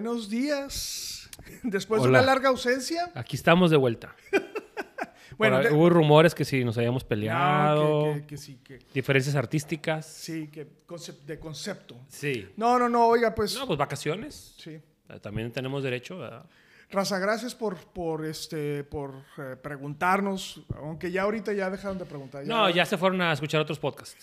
Buenos días. Después de una larga ausencia. Aquí estamos de vuelta. Bueno, de- hubo rumores que si nos habíamos No, peleado, que, que- que sí, que diferencias artísticas. sí, que concep- de concepto. Sí. No, no, no, oiga, pues. No, pues vacaciones. Sí. También tenemos derecho, ¿verdad? Raza, gracias por, por este, por eh, preguntarnos. Aunque ya ahorita ya dejaron de preguntar. No, ya se fueron a escuchar otros podcasts,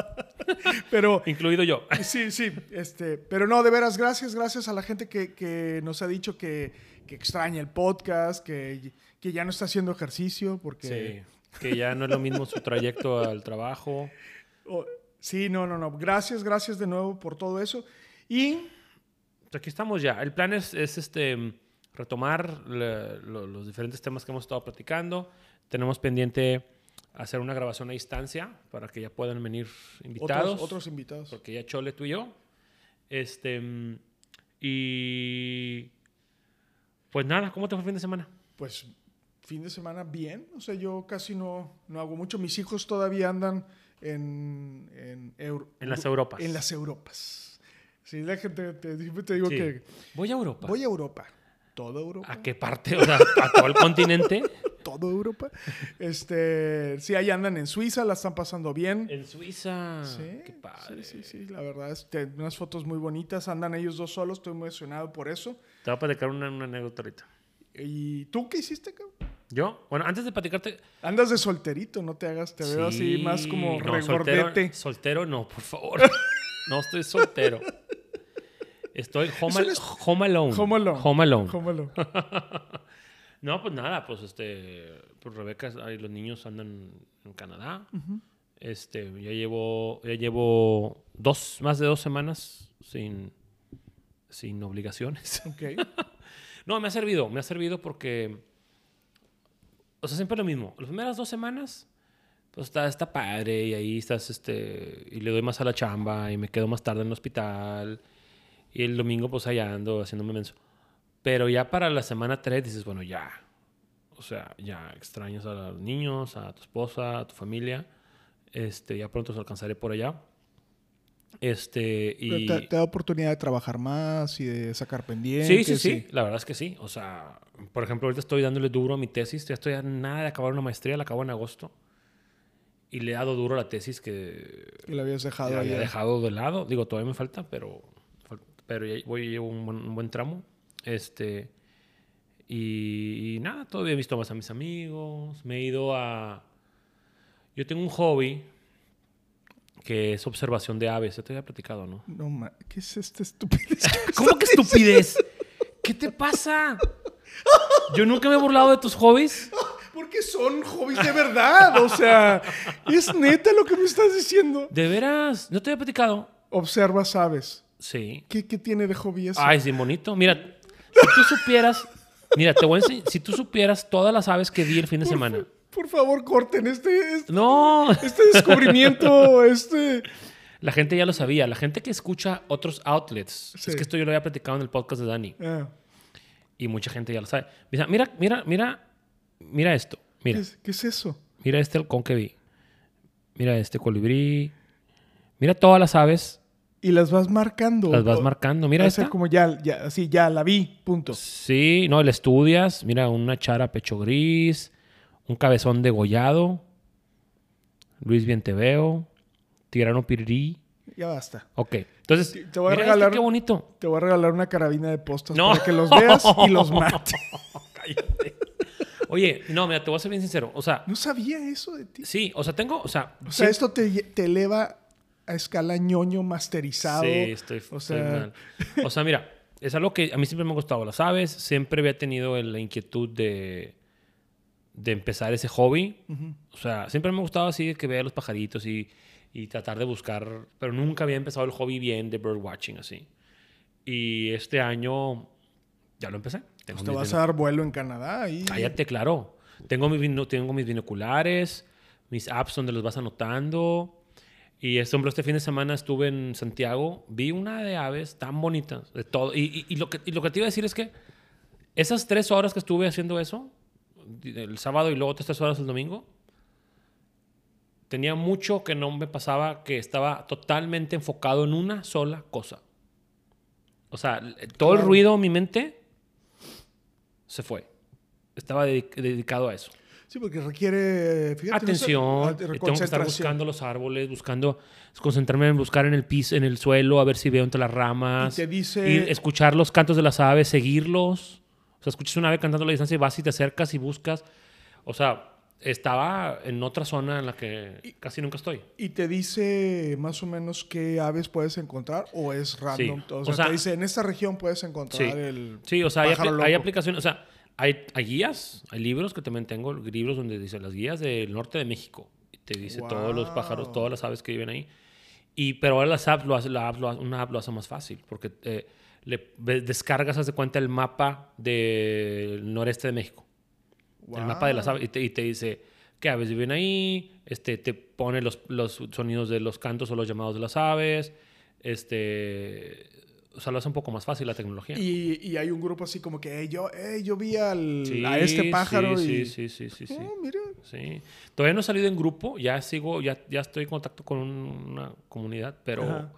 Pero incluido yo. Sí, sí, este, pero no, de veras, gracias, gracias a la gente que, que nos ha dicho que, que extraña el podcast, que, que ya no está haciendo ejercicio, porque... Sí. Que ya no es lo mismo su trayecto al trabajo. Oh, sí, no, no, no, gracias, gracias de nuevo por todo eso. Y, Pues aquí estamos ya. El plan es, es, este, retomar le- lo- los diferentes temas que hemos estado platicando. Tenemos pendiente hacer una grabación a distancia para que ya puedan venir invitados. otros, otros invitados. porque ya Chole tú y yo. Este, y pues nada, ¿cómo te fue el fin de semana? Pues fin de semana bien, o sea, yo casi no, no hago mucho. Mis hijos todavía andan en... En, Euro- En las Europas. En las Europas. Sí, la gente, te, te digo Sí. que Voy a Europa. voy a Europa. Toda Europa. ¿A qué parte? O sea, a todo el continente. Toda Europa. Este, sí, ahí andan en Suiza, la están pasando bien. En Suiza. Sí, Qué padre. sí, sí, sí, la verdad, este, unas fotos muy bonitas, andan ellos dos solos, estoy emocionado por eso. Te voy a platicar una, una anécdota ahorita. ¿Y tú qué hiciste, cabrón? ¿Yo? Bueno, antes de platicarte... Andas de solterito, no te hagas, te veo así Sí, más como no, soltero, regordete. soltero no, por favor. no estoy soltero. Estoy home, al- alone. Home alone. Home alone. Home alone. No, pues nada, pues este, pues Rebeca, ahí los niños andan en Canadá. Este, ya llevo, ya llevo dos, más de dos semanas sin, sin obligaciones. Ok. No, me ha servido, me ha servido porque, o sea, siempre lo mismo. Las primeras dos semanas, pues está, está padre y ahí estás, este, y le doy más a la chamba y me quedo más tarde en el hospital. Y el domingo, pues allá ando haciéndome menso. Pero ya para la semana 3 dices, bueno, ya. O sea, ya extrañas a los niños, a tu esposa, a tu familia. Este, ya pronto os alcanzaré por allá. Este, y... Te, te da oportunidad de trabajar más y de sacar Sí, pendientes. sí, sí, y- La verdad es que sí. O sea, por ejemplo, ahorita estoy dándole duro a mi tesis. Ya estoy a nada de acabar una maestría. La acabo en agosto. Y le he dado duro a la tesis que Y lo habías dejado la había dejado de lado. Digo, todavía me falta, pero, pero ya voy, llevo un buen, un buen tramo. Este, y, y nada, todavía he visto más a mis amigos. Me he ido a... Yo tengo un hobby que es observación de aves. Ya te había platicado, ¿no? No, ma- ¿qué es esta estupidez? ¿Cómo que estupidez? ¿Qué te pasa? Yo nunca me he burlado de tus hobbies. Porque son hobbies de verdad. O sea, es neta lo que me estás diciendo. De veras, ¿no te había platicado? Observa, sabes. Sí. ¿Qué, qué tiene de hobby eso? Ay, sí, bonito. Mira, si tú supieras, mira, te voy a enseñar, si tú supieras todas las aves que vi el fin de semana. Por favor, corten este, este, No, este descubrimiento, este... la gente ya lo sabía. La gente que escucha otros outlets. Sí. Es que esto yo lo había platicado en el podcast de Dani. Ah, Y mucha gente ya lo sabe. Mira, mira, mira, mira, mira esto. ¿qué, Mira, es, qué es eso? mira este halcón que vi. Mira este colibrí. Mira todas las aves. Y las vas marcando. Las vas marcando. Mira va a ser esta. como ya, ya, así, ya la vi, punto. Sí, no, la estudias. Mira, una chara pecho gris, un cabezón degollado, Luis Bien te veo, Tirano Pirirí. Ya basta. Ok, entonces, Te- te voy a mira regalar- este, qué bonito. Te voy a regalar una carabina de postas No. para que los veas y los mates. Cállate. Oye, no, mira, te voy a ser bien sincero. O sea, No sabía eso de ti. sí, o sea, tengo, o sea, O sea, sí- esto te, te eleva a escala ñoño masterizado. Sí, estoy, O estoy sea- mal. O sea, mira, es algo que a mí siempre me ha gustado las aves. Siempre había tenido la inquietud de, de empezar ese hobby. O sea, siempre me ha gustado así que vea los pajaritos y, y tratar de buscar, pero nunca había empezado el hobby bien de birdwatching así. Y este año ya lo empecé. Tengo Pues te mis vas a dar vuelo en Canadá y Cállate, claro. Tengo, mis tengo mis binoculares, mis apps donde los vas anotando. Y este, este fin de semana estuve en Santiago, vi una de aves tan bonitas, de todo. Y, y- y lo que, y lo que te iba a decir es que esas tres horas que estuve haciendo eso, el sábado y luego otras tres horas el domingo, tenía mucho que no me pasaba, que estaba totalmente enfocado en una sola cosa. O sea, todo el ruido en mi mente se fue. Estaba dedic- dedicado a eso. Sí, porque requiere fíjate, Atención, esa- y tengo que estar buscando los árboles, buscando, concentrarme en buscar en el piso, en el suelo, a ver si veo entre las ramas. Y te dice- ir, escuchar los cantos de las aves, seguirlos. O sea, escuchas una ave cantando a la distancia y vas y te acercas y buscas. O sea, estaba en otra zona en la que casi nunca estoy. ¿Y te dice más o menos qué aves puedes encontrar o es random? Sí. O O sea, sea- te dice, en esta región puedes encontrar Sí. el Sí, o sea, hay, pájaro apli- hay loco". aplicaciones, o sea, hay, hay guías, hay libros que también tengo, libros donde dice las guías del norte de México. Y te dice todos los pájaros, Wow. todas las aves que viven ahí. Y, pero ahora las apps lo hace, la app lo hace- una app lo hace más fácil, porque eh, le descargas, haz de cuenta, el mapa del noreste de México. El mapa de las aves. Y te, y te dice qué aves viven ahí, este, te pone los, los sonidos de los cantos o los llamados de las aves. Este, o sea, lo hace un poco más fácil la tecnología. Y, y hay un grupo así como que, "Ey, yo, yo vi al, Sí, a este pájaro sí, y... sí, sí, sí, sí, sí. Oh, mira. Sí. Todavía no he salido en grupo, ya sigo, ya, ya estoy en contacto con una comunidad, pero, Ajá.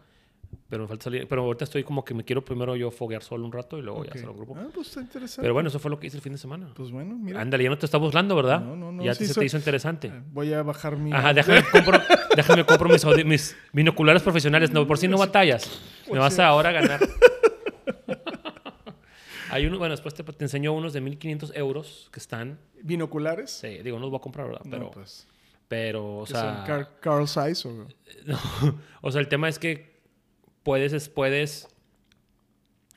pero me falta salir. Pero ahorita estoy como que me quiero primero yo foguear solo un rato y luego ya hacer un grupo. Ah, pues está interesante. Pero bueno, eso fue lo que hice el fin de semana. Pues bueno, mira. Ándale, ya no te está burlando, ¿verdad? No, no, no, Ya sí te- se soy- te hizo interesante. Eh, Voy a bajar mi... Ajá, déjame compro, déjame compro mis, mis binoculares profesionales. No, por si no batallas. Me Pues vas sí. a ahora ganar. Hay uno, bueno, después te, te enseño unos de 1500 euros que están. ¿Binoculares? Sí, digo, no los voy a comprar, ¿verdad? No, Pero, pues... pero o ¿qué son? sea. Car- Carl Zeiss o... No, o sea, el tema es que puedes, es- puedes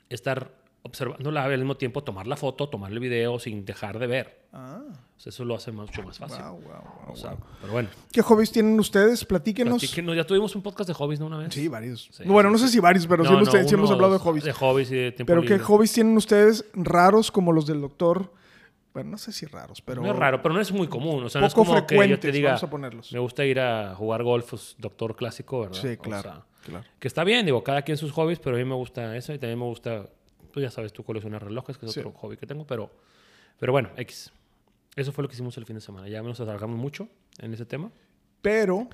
estar observando la ave al mismo tiempo, tomar la foto, tomarle video sin dejar de ver. Ah, sea, eso lo hace mucho más fácil. wow, wow, wow, O sea, wow. pero bueno. ¿Qué hobbies tienen ustedes? Platíquenos. platíquenos. ya tuvimos un podcast de hobbies, ¿no? Una vez. Sí, varios. Sí, bueno, no sé si varios, pero sí, No, hemos, sí hemos unos hablado de hobbies. De hobbies y de tiempo pero ¿qué hobbies tienen ustedes raros como los del doctor? Bueno, no sé si raros, pero... No es raro, pero no es muy común. O sea, no es como que yo frecuentes, te diga, vamos a ponerlos. me gusta ir a jugar golf, pues, doctor clásico, ¿verdad? Sí, O claro, sea, claro. que está bien, digo, cada quien sus hobbies, pero a mí me gusta eso y también me gusta, tú ya sabes, tú coleccionar relojes, que es Sí. otro hobby que tengo, pero, pero bueno, X. Eso fue lo que hicimos el fin de semana. Ya nos alargamos mucho en ese tema. Pero.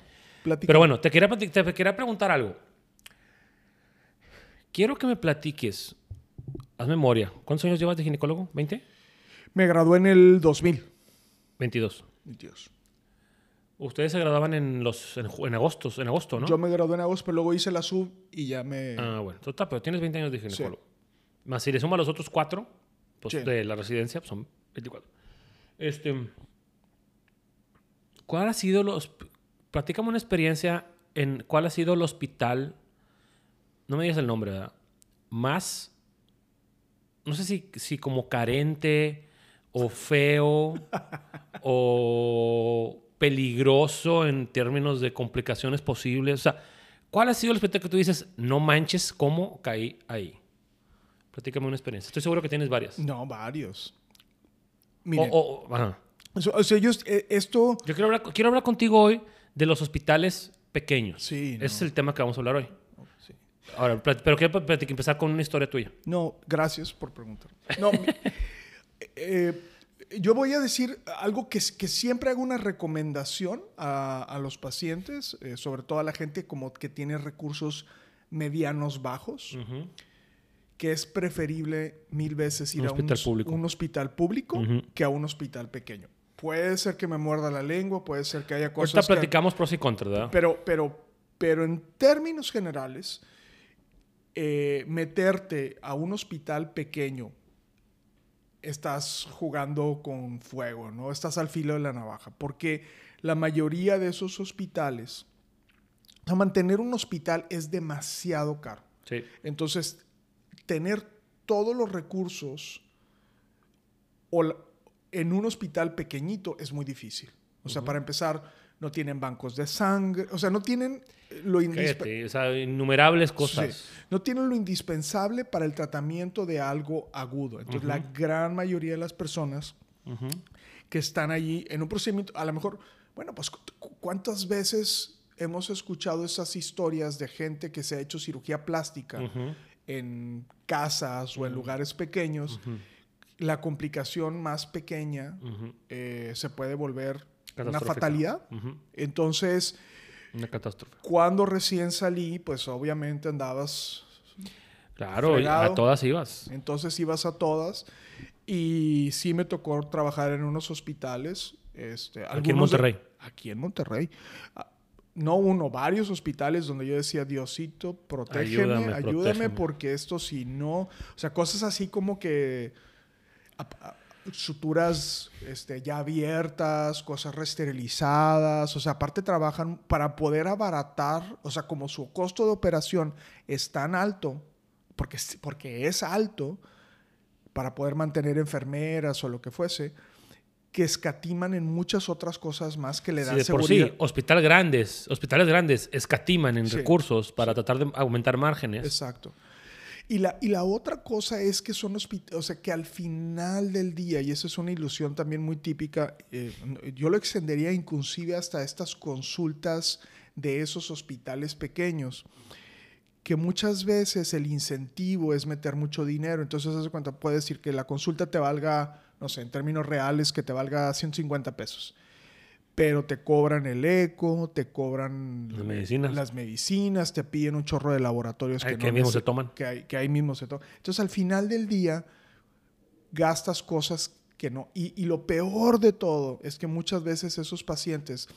Pero bueno, te quería, te quería preguntar algo. Quiero que me platiques, haz memoria, ¿cuántos años llevas de ginecólogo? ¿20? Me gradué en el 2000. 22. Dios. Ustedes se graduaban en los en agosto, en agosto, ¿no? Yo me gradué en agosto, pero luego hice la sub y ya me... Ah, bueno. Total, pero tienes 20 años de ginecólogo. Más si le suma los otros cuatro, pues Sí. de la residencia, pues son 24. Este, ¿Cuál ha sido los... Platícame una experiencia en cuál ha sido el hospital, no me digas el nombre, ¿verdad? Más, no sé si, si como carente o feo o peligroso en términos de complicaciones posibles. O sea, ¿cuál ha sido el hospital que tú dices, no manches cómo caí ahí? Platícame una experiencia. Estoy seguro que tienes varias. No, varios. O- Mire, o- o- ajá. o sea, o sea, ellos, eh, esto... Yo quiero hablar, quiero hablar contigo hoy de los hospitales pequeños. Sí, Ese no. es el tema que vamos a hablar hoy. sí. Ahora, pero quiero empezar con una historia tuya. No, gracias por preguntar. No, eh, yo voy a decir algo que, que siempre hago una recomendación a, a los pacientes, eh, sobre todo a la gente como que tiene recursos medianos bajos, Ujú. Que es preferible mil veces ir Un a hospital un, público. un hospital público que a un hospital pequeño. Puede ser que me muerda la lengua, puede ser que haya Ahorita cosas que- platicamos pros y contras, ¿verdad? pero, pero, pero en términos generales, eh, meterte a un hospital pequeño, estás jugando con fuego, ¿no? Estás al filo de la navaja, porque la mayoría de esos hospitales, o sea, mantener un hospital es demasiado caro. Sí. Entonces, tener todos los recursos o la- en un hospital pequeñito es muy difícil. O sea, para empezar, no tienen bancos de sangre, o sea, no tienen lo indispensable. O sea, innumerables cosas. Sí. No tienen lo indispensable para el tratamiento de algo agudo. Entonces, la gran mayoría de las personas Ujú. que están allí en un procedimiento, a lo mejor, bueno, pues cu- cu- cuántas veces hemos escuchado esas historias de gente que se ha hecho cirugía plástica en casas o en lugares pequeños, la complicación más pequeña eh, se puede volver una fatalidad. Entonces, Una catástrofe. cuando recién salí, pues obviamente andabas, Claro, Fregado. a todas ibas. entonces ibas a todas y sí me tocó trabajar en unos hospitales. Este, Aquí en de- Monterrey. aquí en Monterrey. No uno, varios hospitales donde yo decía, Diosito, protégeme, Ayúdame, ayúdame, protégeme". porque esto si no, o sea, cosas así como que a- suturas este, ya abiertas, cosas reesterilizadas, o sea, aparte trabajan para poder abaratar, o sea, como su costo de operación es tan alto, porque, porque es alto, para poder mantener enfermeras o lo que fuese, que escatiman en muchas otras cosas más que le Sí, dan de por seguridad. sí, hospital grandes, hospitales grandes escatiman en Sí. recursos para tratar de aumentar márgenes. Exacto. Y la, y la otra cosa es que son hospitales, o sea, que al final del día, y esa es una ilusión también muy típica, eh, yo lo extendería inclusive hasta estas consultas de esos hospitales pequeños, que muchas veces el incentivo es meter mucho dinero, entonces hace cuenta, puede decir que la consulta te valga, no sé, en términos reales, que te valga 150 pesos. Pero te cobran el eco, te cobran Las medicinas. las medicinas, te piden un chorro de laboratorios Ay, que, que no mismo nece- se toman. Que, hay- que ahí mismo se toman. Entonces, al final del día, gastas cosas que no. Y, y lo peor de todo es que muchas veces esos pacientes,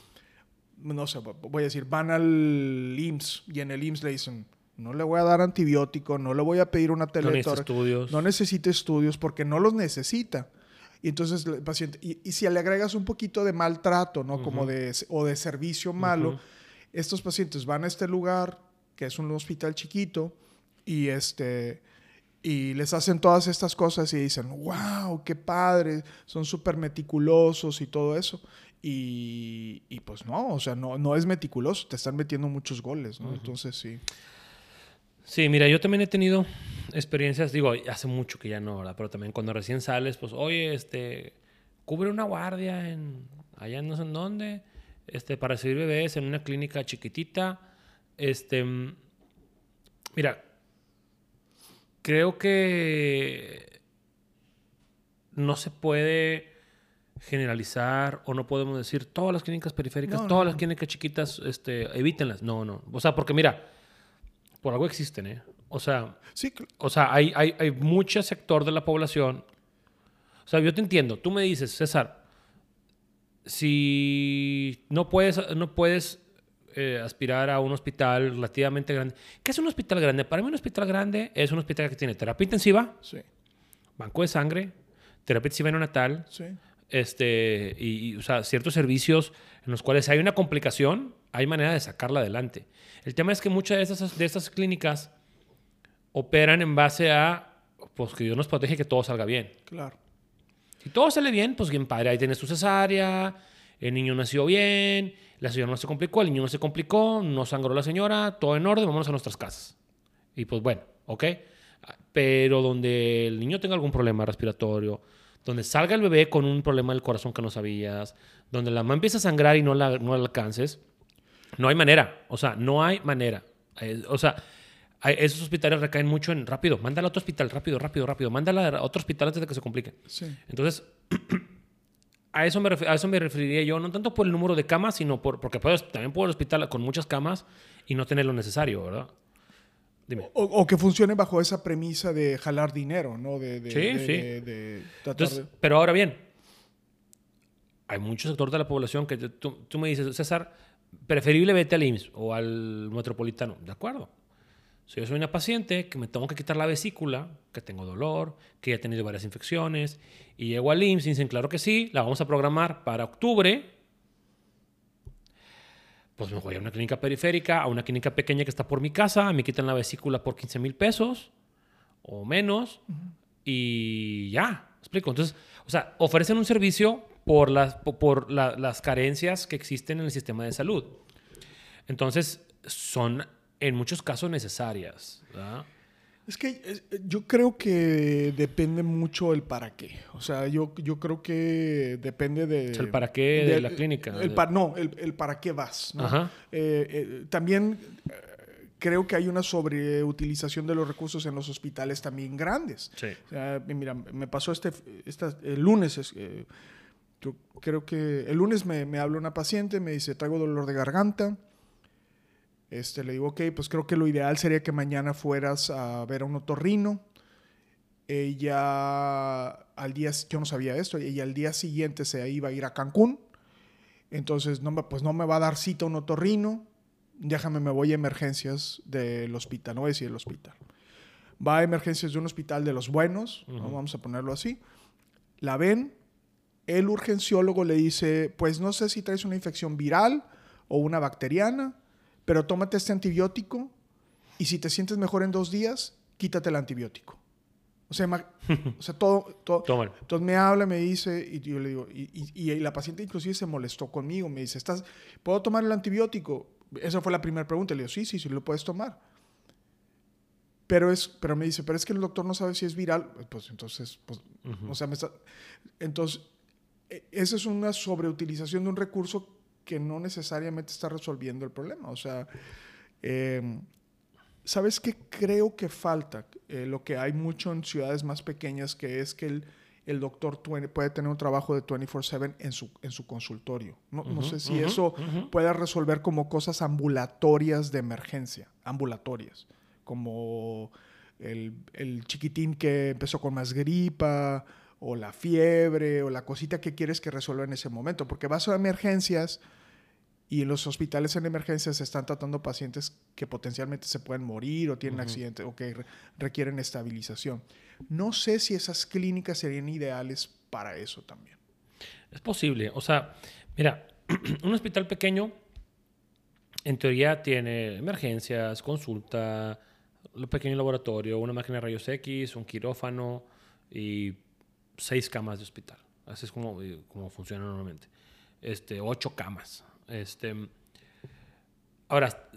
no sé, voy a decir, van al IMSS y en el IMSS le dicen, no le voy a dar antibiótico, no le voy a pedir una No necesita estudios. no necesita estudios porque no los necesita. Y entonces el paciente, y, y si le agregas un poquito de maltrato, ¿no? Como de, o de servicio malo, estos pacientes van a este lugar, que es un hospital chiquito, y este y les hacen todas estas cosas y dicen, wow, qué padre, son súper meticulosos y todo eso. Y, y pues no, o sea, no, no es meticuloso, te están metiendo muchos goles, ¿no? Entonces sí. Sí, mira, yo también he tenido experiencias, digo, hace mucho que ya no, ¿verdad? Pero también cuando recién sales, pues, oye, este, cubre una guardia en, allá no sé en dónde, este, para recibir bebés en una clínica chiquitita. Este, mira, creo que no se puede generalizar o no podemos decir todas las clínicas periféricas, no, todas no. las clínicas chiquitas, este, evítenlas. No, no. O sea, porque mira, por algo existen, ¿eh? O sea, Sí, o sea, hay, hay, hay mucho sector de la población. O sea, yo te entiendo. Tú me dices, César, si no puedes, no puedes eh, aspirar a un hospital relativamente grande. ¿Qué es un hospital grande? Para mí un hospital grande es un hospital que tiene terapia intensiva, sí, banco de sangre, terapia intensiva neonatal, sí. este, y, y, o sea, ciertos servicios en los cuales hay una complicación, hay manera de sacarla adelante. El tema es que muchas de estas, de estas clínicas operan en base a, pues que Dios nos protege que todo salga bien. Claro. Si todo sale bien, pues bien padre, ahí tienes tu cesárea, el niño nació bien, la señora no se complicó, el niño no se complicó, no sangró la señora, todo en orden, vámonos a nuestras casas. Y pues bueno, ¿ok? Pero donde el niño tenga algún problema respiratorio, donde salga el bebé con un problema del corazón que no sabías, donde la mamá empieza a sangrar y no la, no la alcances, no hay manera. O sea, no hay manera. Eh, O sea, esos hospitales recaen mucho en rápido, mándala a otro hospital, rápido, rápido, rápido, mándala a otro hospital antes de que se complique. Sí. Entonces, a eso, me a eso me referiría yo, no tanto por el número de camas, sino por, porque puedes, también puedo al hospital con muchas camas y no tener lo necesario, ¿verdad? Dime. O, o que funcione bajo esa premisa de jalar dinero, ¿no? De, de- Sí, de- sí. de- Entonces, pero ahora bien, hay mucho sector de la población que tú, tú me dices, César, preferible vete al IMSS o al metropolitano. De acuerdo. Si yo soy una paciente que me tengo que quitar la vesícula, que tengo dolor, que ya he tenido varias infecciones, y llego al IMSS y dicen, claro que sí, la vamos a programar para octubre, pues me voy a una clínica periférica, a una clínica pequeña que está por mi casa, me quitan la vesícula por 15 mil pesos o menos, y ya, ¿me explico. Entonces, o sea, ofrecen un servicio por, las, po- por la- las carencias que existen en el sistema de salud. Entonces, son en muchos casos necesarias. ¿verdad? Es que es- yo creo que depende mucho el para qué. O sea, yo, yo creo que depende de... O sea, el para qué de la clínica. el pa- no, el, el para qué vas. ¿no? Ajá. Eh, eh, también eh, creo que hay una sobreutilización de los recursos en los hospitales también grandes. Sí. O sea, mira, me pasó este, esta- el lunes, es, eh, yo creo que el lunes me, me habla una paciente, me dice, traigo dolor de garganta. Este, le digo, ok, pues creo que lo ideal sería que mañana fueras a ver a un otorrino. Ella, al día, yo no sabía esto, ella al día siguiente se iba a ir a Cancún. Entonces, no me, pues no me va a dar cita un otorrino. Déjame, me voy a emergencias del hospital, no voy a decir el hospital. Va a emergencias de un hospital de los buenos, ¿no? vamos a ponerlo así. La ven, el urgenciólogo le dice, pues no sé si traes una infección viral o una bacteriana, pero tómate este antibiótico y si te sientes mejor en dos días, quítate el antibiótico. O sea, ma- o sea todo, todo, Tómalo. entonces me habla, me dice, y yo le digo, y, y- y la paciente inclusive se molestó conmigo, me dice, ¿Estás, ¿puedo tomar el antibiótico? Esa fue la primera pregunta. Le digo, sí, sí, sí, lo puedes tomar. Pero, es, pero me dice, pero es que el doctor no sabe si es viral. Pues entonces, pues, o sea, me está... Entonces, e- esa es una sobreutilización de un recurso que no necesariamente está resolviendo el problema. O sea, eh, ¿sabes qué creo que falta? Eh, lo que hay mucho en ciudades más pequeñas, que es que el, el doctor puede tener un trabajo de 24/7 en su, en su consultorio. No, no sé si eso ujú. pueda resolver como cosas ambulatorias de emergencia, ambulatorias, como el, el chiquitín que empezó con más gripa, o la fiebre, o la cosita que quieres que resuelva en ese momento, porque vas a emergencias y en los hospitales en emergencias se están tratando pacientes que potencialmente se pueden morir o tienen accidente o que re- requieren estabilización. No sé si esas clínicas serían ideales para eso también. Es posible. O sea, mira, un hospital pequeño, en teoría, tiene emergencias, consulta, un pequeño laboratorio, una máquina de rayos X, un quirófano y seis camas de hospital. Así es como, eh, como funciona normalmente. Este, ocho camas. Este, ahora,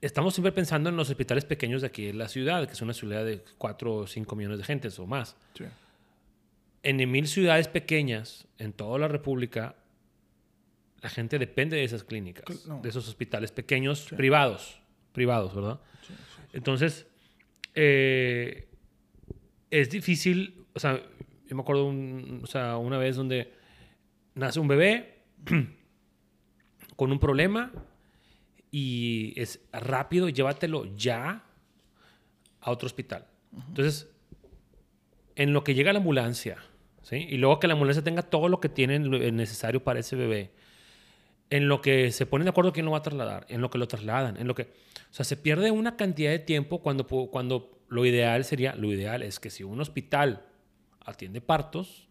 estamos siempre pensando en los hospitales pequeños de aquí en la ciudad, que es una ciudad de 4 o 5 millones de gentes o más en mil ciudades pequeñas en toda la República, la gente depende de esas clínicas, no. de esos hospitales pequeños, privados, privados, ¿verdad? Entonces, eh, es difícil, o sea, yo me acuerdo un- o sea, una vez donde nace un bebé con un problema y es rápido, llévatelo ya a otro hospital. Entonces, en lo que llega la ambulancia, ¿sí? Y luego que la ambulancia tenga todo lo que tiene lo- eh, necesario para ese bebé. En lo que se ponen de acuerdo quién lo va a trasladar, en lo que lo trasladan, en lo que... O sea, se pierde una cantidad de tiempo cuando, cuando lo ideal sería... Lo ideal es que si un hospital atiende partos,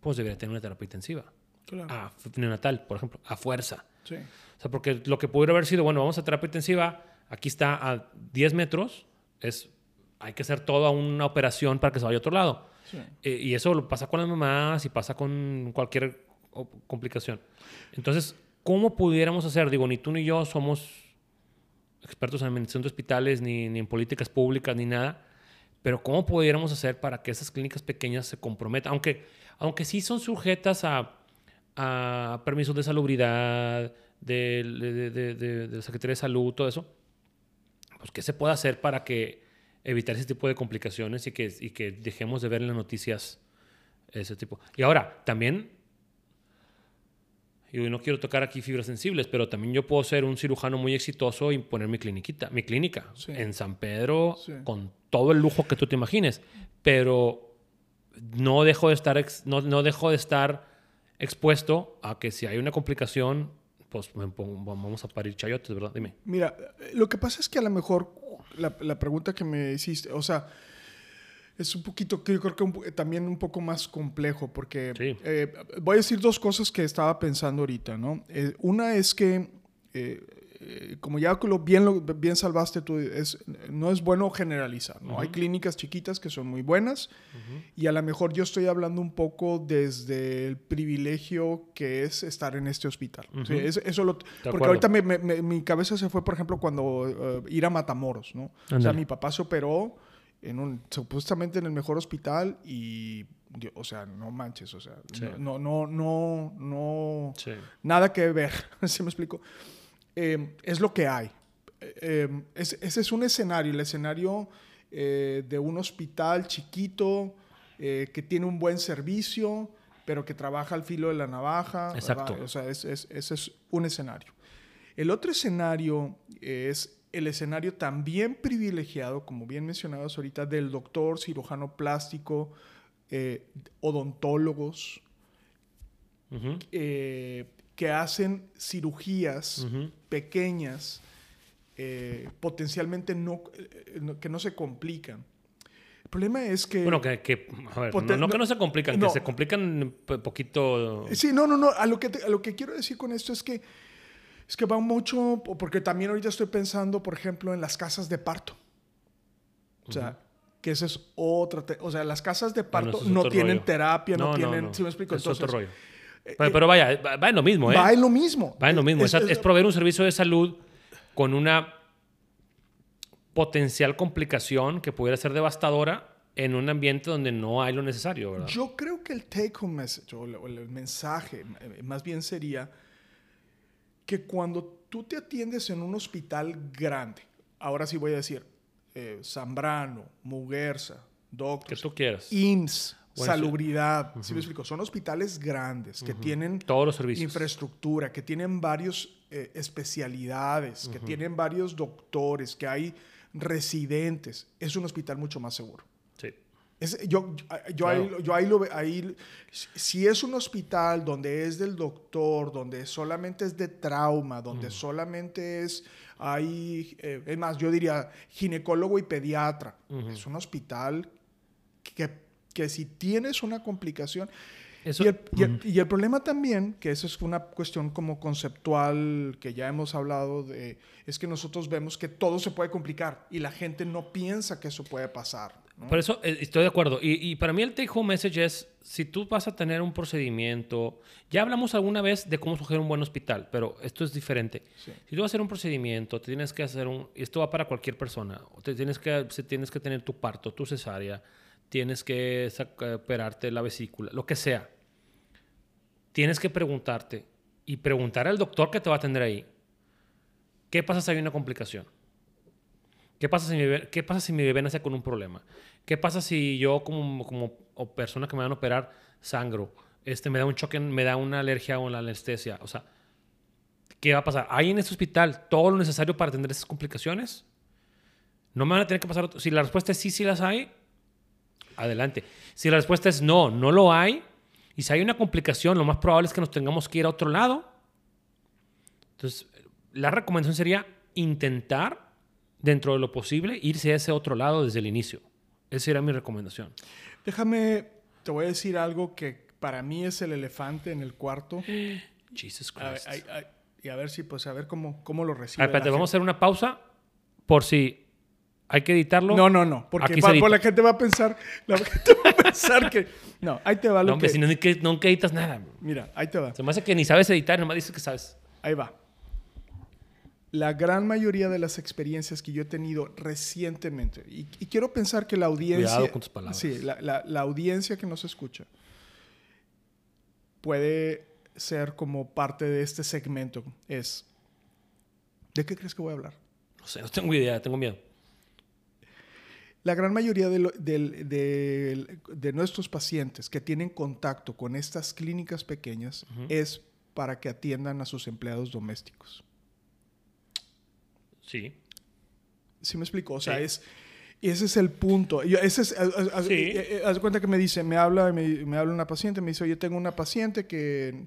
pues debería tener una terapia intensiva. Claro. A neonatal, por ejemplo, a fuerza. Sí. O sea, porque lo que pudiera haber sido, bueno, vamos a terapia intensiva, aquí está a 10 metros, es, hay que hacer toda una operación para que se vaya a otro lado. Sí. Eh, y eso lo pasa con las mamás y pasa con cualquier complicación. Entonces, ¿cómo pudiéramos hacer? Digo, ni tú ni yo somos expertos en administración de hospitales, ni, ni en políticas públicas, ni nada. Pero ¿cómo pudiéramos hacer para que esas clínicas pequeñas se comprometan? Aunque, aunque sí son sujetas a, a permisos de salubridad, de, de, de- de- Secretaría de Salud, todo eso. Pues, ¿qué se puede hacer para que evitar ese tipo de complicaciones y que, y que dejemos de ver en las noticias ese tipo? Y ahora, también, y no quiero tocar aquí fibras sensibles, pero también yo puedo ser un cirujano muy exitoso y poner mi cliniquita, mi clínica Sí. en San Pedro Sí. con todo el lujo que tú te imagines, pero no dejo de estar no, no dejo de estar expuesto a que si hay una complicación, pues vamos a parir chayotes, ¿verdad? Dime. Mira, lo que pasa es que a lo mejor la, la pregunta que me hiciste, o sea, es un poquito, yo creo que un también un poco más complejo, porque Sí. eh, voy a decir dos cosas que estaba pensando ahorita, ¿no? Eh, una es que eh, eh, como ya lo, bien, lo, bien salvaste tú, es, no es bueno generalizar, ¿no? Hay clínicas chiquitas que son muy buenas y a lo mejor yo estoy hablando un poco desde el privilegio que es estar en este hospital. Sí, es- eso lo, porque ahorita me- me- me- mi cabeza se fue, por ejemplo, cuando eh, ir a Matamoros, ¿no? O sea, mi papá se operó en un, supuestamente en el mejor hospital y, o sea, no manches, o sea, Sí. no, no, no, no, Sí. nada que ver, ¿sí me explico? Eh, es lo que hay. Eh, eh, es- ese es un escenario, el escenario eh, de un hospital chiquito eh, que tiene un buen servicio, pero que trabaja al filo de la navaja. Exacto. ¿verdad? O sea, es- es- ese es un escenario. El otro escenario es el escenario también privilegiado, como bien mencionabas ahorita, del doctor, cirujano plástico, eh, odontólogos, eh, que hacen cirugías Ujú. pequeñas, eh, potencialmente no, eh, no- que no se complican. El problema es que... Bueno, que, que- a ver, no, no que no- no se complican, no. que se complican un poquito. Sí, no, no, no. A lo, que te- a lo que quiero decir con esto es que es que va mucho, porque también ahorita estoy pensando, por ejemplo, en las casas de parto. O sea, que esa es otra... o sea, las casas de parto no otro tienen rollo. terapia, no, No, no, tienen... no. ¿Sí me explico? Es otro Entonces, rollo. Pero, pero vaya, va, en lo mismo, ¿eh? Va en lo mismo. Va en lo mismo. Es- Es, es- es proveer un servicio de salud con una potencial complicación que pudiera ser devastadora en un ambiente donde no hay lo necesario, ¿verdad? Yo creo que el take home message o el, o el mensaje eh, más bien sería que cuando tú te atiendes en un hospital grande, ahora sí voy a decir eh, Zambrano, Muguerza, que Doctors, tú quieras. IMSS, Bueno, sí. Salubridad, ¿sí me explico? Son hospitales grandes que tienen Todos los servicios. infraestructura, que tienen varios eh, especialidades, que tienen varios doctores, que hay residentes. Es un hospital mucho más seguro. Sí. Es- yo, yo, ahí, yo ahí lo ahí, si es un hospital donde es del doctor, donde solamente es de trauma, donde solamente es, hay, eh, es más, yo diría ginecólogo y pediatra, es un hospital que, que si tienes una complicación, Eso- y, el, y el- y el problema también, que eso es una cuestión como conceptual que ya hemos hablado de, es que nosotros vemos que todo se puede complicar y la gente no piensa que eso puede pasar. ¿no? Por eso eh, estoy de acuerdo. Y, y para mí el take home message es, si tú vas a tener un procedimiento, ya hablamos alguna vez de cómo escoger un buen hospital, pero esto es diferente. Sí. Si tú vas a hacer un procedimiento, te tienes que hacer un, esto va para cualquier persona, te tienes que, tienes que tener tu parto, tu cesárea, tienes que operarte la vesícula, lo que sea. Tienes que preguntarte y preguntar al doctor que te va a atender ahí, ¿qué pasa si hay una complicación? ¿Qué pasa si mi bebé, qué pasa si mi bebé nace con un problema? ¿Qué pasa si yo como, como o persona que me van a operar sangro, este, me da un choque, me da una alergia o la anestesia? O sea, ¿qué va a pasar? ¿Hay en este hospital todo lo necesario para atender esas complicaciones? ¿No me van a tener que pasar? Si la respuesta es sí, sí las hay, adelante. Si la respuesta es no, no lo hay, y si hay una complicación, lo más probable es que nos tengamos que ir a otro lado. Entonces, la recomendación sería intentar, dentro de lo posible, irse a ese otro lado desde el inicio. Esa sería mi recomendación. Déjame, te voy a decir algo que para mí es el elefante en el cuarto. Jesus A ver, Christ. ay, ay, y a ver si, pues, a ver cómo, cómo lo A recibe. ver, espérate, vamos a hacer una pausa por si hay que editarlo. No, no, no, porque va- por la gente va a pensar, la gente va a pensar que, no, ahí te va lo No, hombre, que, si no, que, nunca editas nada. mira, ahí te va, Se me hace que ni sabes editar, nomás dices que sabes. ahí va. La gran mayoría de las experiencias que yo he tenido recientemente, y, y quiero pensar que la audiencia, Cuidado con tus palabras. sí, la, la- la audiencia que nos escucha puede ser como parte de este segmento, es, ¿de qué crees que voy a hablar? No sé, no tengo idea, tengo miedo. La gran mayoría de, lo- nuestros pacientes que tienen contacto con estas clínicas pequeñas es para que atiendan a sus empleados domésticos. Sí. ¿Sí me explico? O sea, Sí. es... Y ese es el punto. Yo- ese es, haz- Sí. eh, eh, haz de cuenta que me dice, me habla, me, me habla una paciente, me dice, oye, tengo una paciente que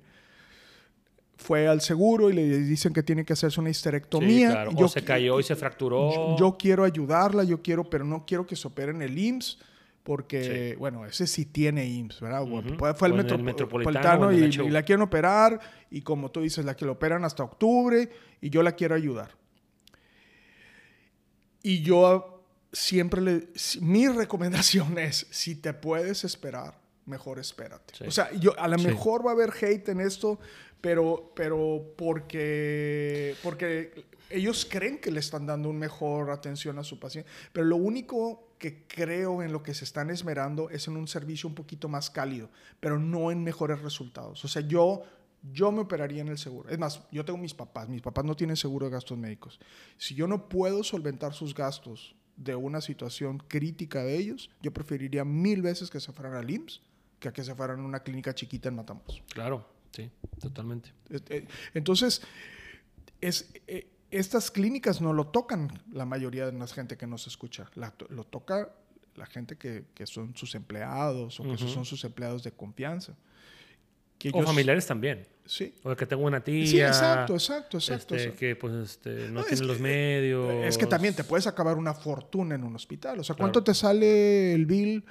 fue al seguro y le dicen que tiene que hacerse una histerectomía. Sí, claro. Y o se cayó y se fracturó. Yo, yo quiero ayudarla, yo quiero, pero no quiero que se opere en el IMSS porque, bueno, ese sí tiene IMSS, ¿verdad? Ujú. Fue, fue el metro- Metropolitano y, la quieren operar y como tú dices, la que lo operan hasta octubre y yo la quiero ayudar. Y yo siempre le... Mi recomendación es, si te puedes esperar, mejor espérate. Sí. O sea, yo, a lo Sí. mejor va a haber hate en esto, pero, pero porque, porque ellos creen que le están dando una mejor atención a su paciente. Pero lo único que creo en lo que se están esmerando es en un servicio un poquito más cálido, pero no en mejores resultados. O sea, yo, yo me operaría en el seguro. Es más, yo tengo mis papás. Mis papás no tienen seguro de gastos médicos. Si yo no puedo solventar sus gastos de una situación crítica de ellos, yo preferiría mil veces que se fueran al IMSS que a que se fueran a una clínica chiquita en Matamoros. Claro, sí, totalmente. Eh, Entonces, es, eh, estas clínicas no lo tocan la mayoría de la gente que nos escucha. La lo toca la gente que, que son sus empleados o que son sus empleados de confianza. Que O ellos- familiares también. Sí. O que tengo una tía. Sí, exacto, exacto, exacto. este, que pues este, no, No, es tiene que- los medios. Es que también te puedes acabar una fortuna en un hospital. O sea, Claro. ¿cuánto te sale el bill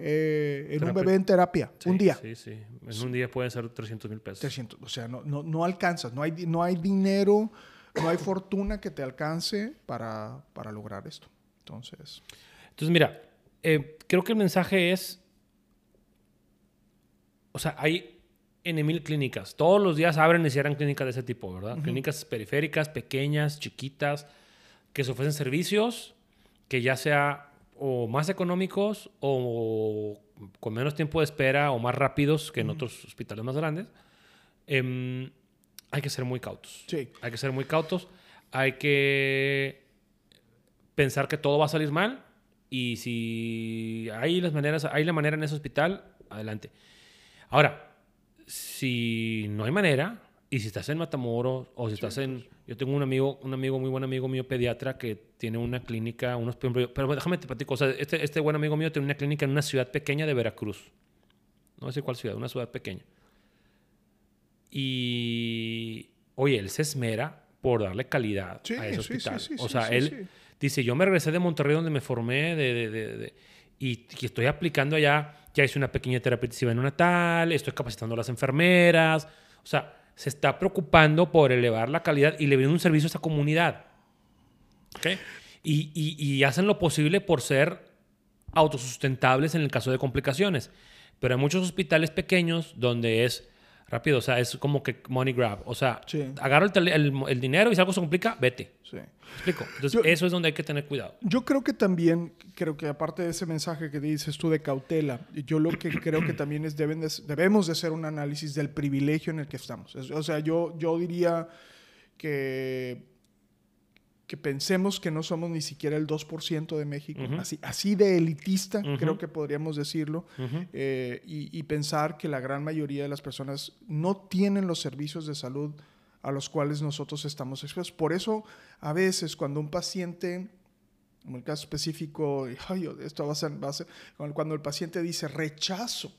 eh, en un bebé en terapia? Sí, un día. Sí, sí. En un día pueden ser 300 mil pesos. 300. O sea, no, no, no alcanzas. No hay, no hay dinero, no hay fortuna que te alcance para, para lograr esto. Entonces, Entonces, mira, eh, creo que el mensaje es, o sea, hay en mil clínicas. Todos los días abren y cierran clínicas de ese tipo, ¿verdad? Clínicas periféricas, pequeñas, chiquitas, que se ofrecen servicios que ya sea o más económicos o con menos tiempo de espera o más rápidos que en otros hospitales más grandes. Em, hay que ser muy cautos. sí. Hay que ser muy cautos. Hay que pensar que todo va a salir mal. Y si hay las maneras, hay la manera en ese hospital, adelante. Ahora, si no hay manera, y si estás en Matamoros, o si estás en. Yo tengo un amigo, un amigo, muy buen amigo mío, pediatra, que tiene una clínica, unos, pero déjame te platico. O sea, este, este buen amigo mío tiene una clínica en una ciudad pequeña de Veracruz. No sé cuál ciudad, una ciudad pequeña. Y, oye, él se esmera por darle calidad Sí, a ese sí, sí, hospital. sí, o sea, él dice, yo me regresé de Monterrey donde me formé de, de- de- de- y, y estoy aplicando allá, ya hice una pequeña terapia intensiva neonatal, estoy capacitando a las enfermeras. O sea, se está preocupando por elevar la calidad y le brinda un servicio a esta comunidad. ¿Ok? Y, y- y hacen lo posible por ser autosustentables en el caso de complicaciones. Pero hay muchos hospitales pequeños donde es rápido, o sea, es como que money grab. O sea, Sí. agarro el, el- el dinero y si algo se complica, vete. sí. ¿Me explico? Entonces, Yo- eso es donde hay que tener cuidado. Yo creo que también, creo que aparte de ese mensaje que dices tú de cautela, yo lo que creo que también es deben de- debemos de hacer un análisis del privilegio en el que estamos. Es- O sea, yo, yo diría que, que pensemos que no somos ni siquiera el 2% de México, así, así de elitista, creo que podríamos decirlo, eh, y, y pensar que la gran mayoría de las personas no tienen los servicios de salud a los cuales nosotros estamos expuestos. Por eso, a veces, cuando un paciente, en el caso específico, ay, esto va a ser, va a ser- cuando el paciente dice rechazo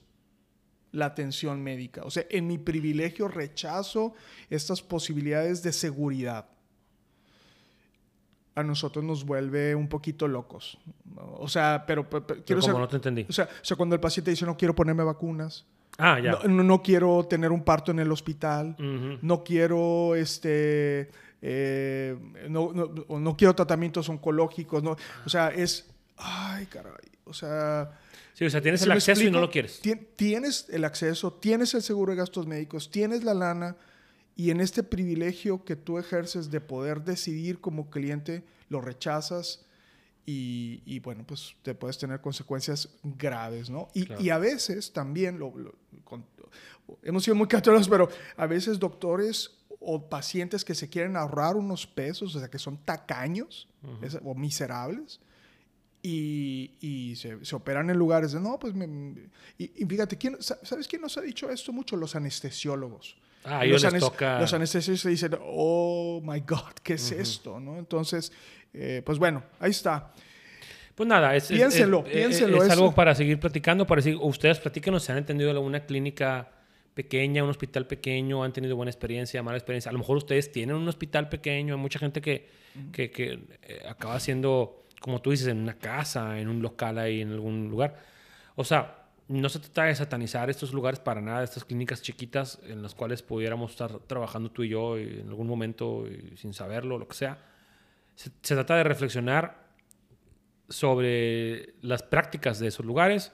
la atención médica, o sea, en mi privilegio rechazo estas posibilidades de seguridad. A nosotros nos vuelve un poquito locos. O sea, pero, pero- quiero como no te entendí. o sea, o sea, cuando el paciente dice no quiero ponerme vacunas, Ah, ya. no, no- quiero tener un parto en el hospital, no quiero este eh, no, no, no quiero tratamientos oncológicos, no, o sea, es ay, caray, o sea, Sí, o sea, tienes ¿sí el acceso y no lo quieres. Tien- Tienes el acceso, tienes el seguro de gastos médicos, tienes la lana y en este privilegio que tú ejerces de poder decidir como cliente, lo rechazas y, y, bueno, pues te puedes tener consecuencias graves, ¿no? Y, Claro. y a veces también, lo, lo- con- hemos sido muy católicos, pero a veces doctores o pacientes que se quieren ahorrar unos pesos, o sea, que son tacaños es- o miserables, y, y se, se operan en lugares de, no, pues, me- y, y fíjate, ¿quién, sa- ¿sabes quién nos ha dicho esto mucho? Los anestesiólogos. Ah, los, anes- toca... los anestesiólogos dicen, oh my God, ¿qué es esto? ¿no? Entonces, eh, pues bueno, ahí está. Pues nada, es, es- Piénselo, es, piénselo, Es, eso. algo para seguir platicando, para decir, ustedes platíquenos si han entendido alguna clínica pequeña, un hospital pequeño, han tenido buena experiencia, mala experiencia. A lo mejor ustedes tienen un hospital pequeño, hay mucha gente que, que, que, eh, acaba siendo, como tú dices, en una casa, en un local ahí, en algún lugar. O sea, no se trata de satanizar estos lugares para nada, estas clínicas chiquitas en las cuales pudiéramos estar trabajando tú y yo en algún momento sin saberlo, lo que sea. Se, trata de reflexionar sobre las prácticas de esos lugares,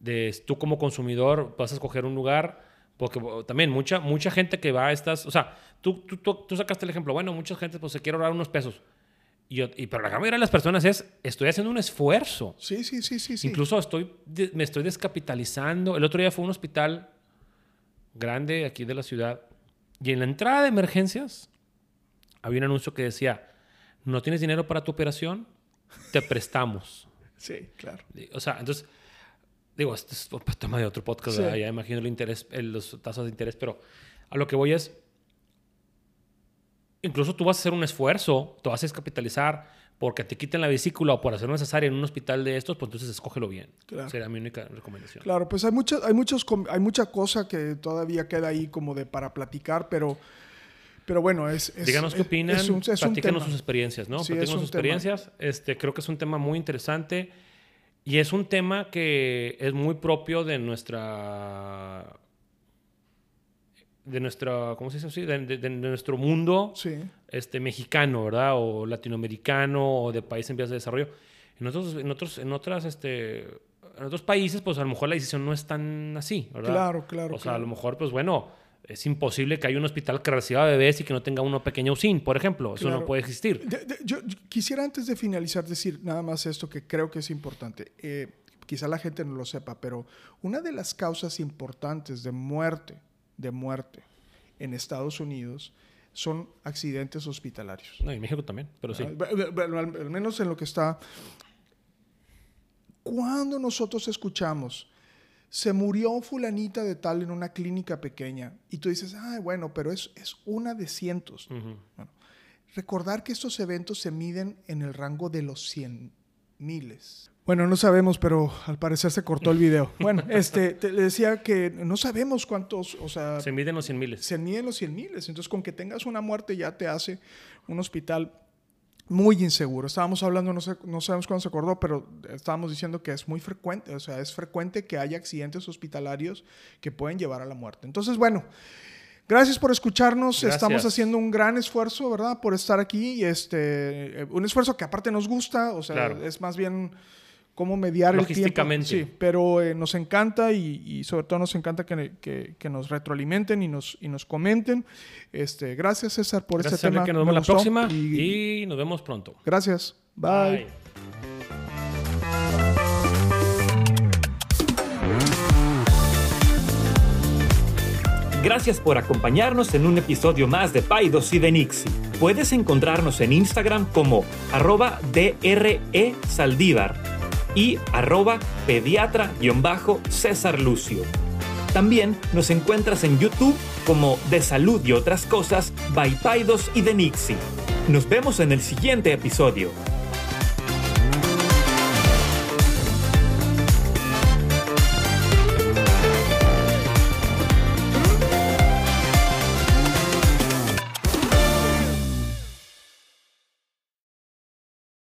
de tú como consumidor vas a escoger un lugar, porque también mucha, mucha gente que va a estas, o sea, tú, tú, tú, tú sacaste el ejemplo, bueno, mucha gente pues se quiere ahorrar unos pesos. Y, y pero la gran mayoría de las personas es, estoy haciendo un esfuerzo. Sí, sí, sí, sí. Incluso estoy, me estoy descapitalizando. El otro día fue a un hospital grande aquí de la ciudad y en la entrada de emergencias había un anuncio que decía, no tienes dinero para tu operación, te prestamos. Sí, claro. O sea, entonces, digo, este es un tema de otro podcast, Sí. ya imagino el interés, el- los tasas de interés, pero a lo que voy es, incluso tú vas a hacer un esfuerzo, te vas a descapitalizar porque te quiten la vesícula o por hacer una cesárea en un hospital de estos, pues entonces escógelo bien. Claro. Sería mi única recomendación. Claro, pues hay mucha, hay muchos, com- hay mucha cosa que todavía queda ahí como de para platicar, pero, pero bueno, es, es- Díganos qué opinan, es un- sus experiencias, ¿no? Sí, platícanos sus tema. experiencias. Este, creo que es un tema muy interesante y es un tema que es muy propio de nuestra de nuestra, ¿cómo se dice así? De, de- de nuestro mundo Sí, este, mexicano, ¿verdad? O latinoamericano o de países en vías de desarrollo. En otros, en otros, en otras, este, en otros países, pues a lo mejor la decisión no es tan así, ¿verdad? Claro, claro, O sea, a lo mejor, pues bueno, es imposible que haya un hospital que reciba bebés y que no tenga uno pequeño USIN, por ejemplo. Eso Claro. no puede existir. De- de- yo, yo quisiera antes de finalizar decir nada más esto que creo que es importante. Eh, quizá la gente no lo sepa, pero una de las causas importantes de muerte, de muerte en Estados Unidos son accidentes hospitalarios. No, y México también, pero sí. Ah, bu- bu- al, al menos en lo que está. Cuando nosotros escuchamos, se murió fulanita de tal en una clínica pequeña, y tú dices, ay, bueno, pero es, es una de cientos. Bueno, recordar que estos eventos se miden en el rango de los cien miles. Bueno, no sabemos, pero al parecer se cortó el video. Bueno, este, te decía que no sabemos cuántos, o sea, Se miden los 100 miles. se miden los 100 miles. Entonces, con que tengas una muerte ya te hace un hospital muy inseguro. Estábamos hablando, no, sé, no sabemos cuándo se acordó, pero estábamos diciendo que es muy frecuente, o sea, es frecuente que haya accidentes hospitalarios que pueden llevar a la muerte. Entonces, bueno, gracias por escucharnos. Gracias. Estamos haciendo un gran esfuerzo, ¿verdad? Por estar aquí y este, eh, un esfuerzo que aparte nos gusta, o sea, Claro. es más bien cómo mediar el tiempo. Logísticamente. Sí, pero eh, nos encanta y, y sobre todo nos encanta que, que- que nos retroalimenten y nos, y nos comenten. Este, gracias César por Gracias, este tema. Enrique. Nos Me vemos la gustó próxima y- y nos vemos pronto. gracias. Bye. Gracias por acompañarnos en un episodio más de Paidos y de Nixie. Puedes encontrarnos en Instagram como arroba DRE Saldívar y arroba pediatra-césar Lucio. También nos encuentras en YouTube como De Salud y otras cosas by Paidos y de Nixie. Nos vemos en el siguiente episodio.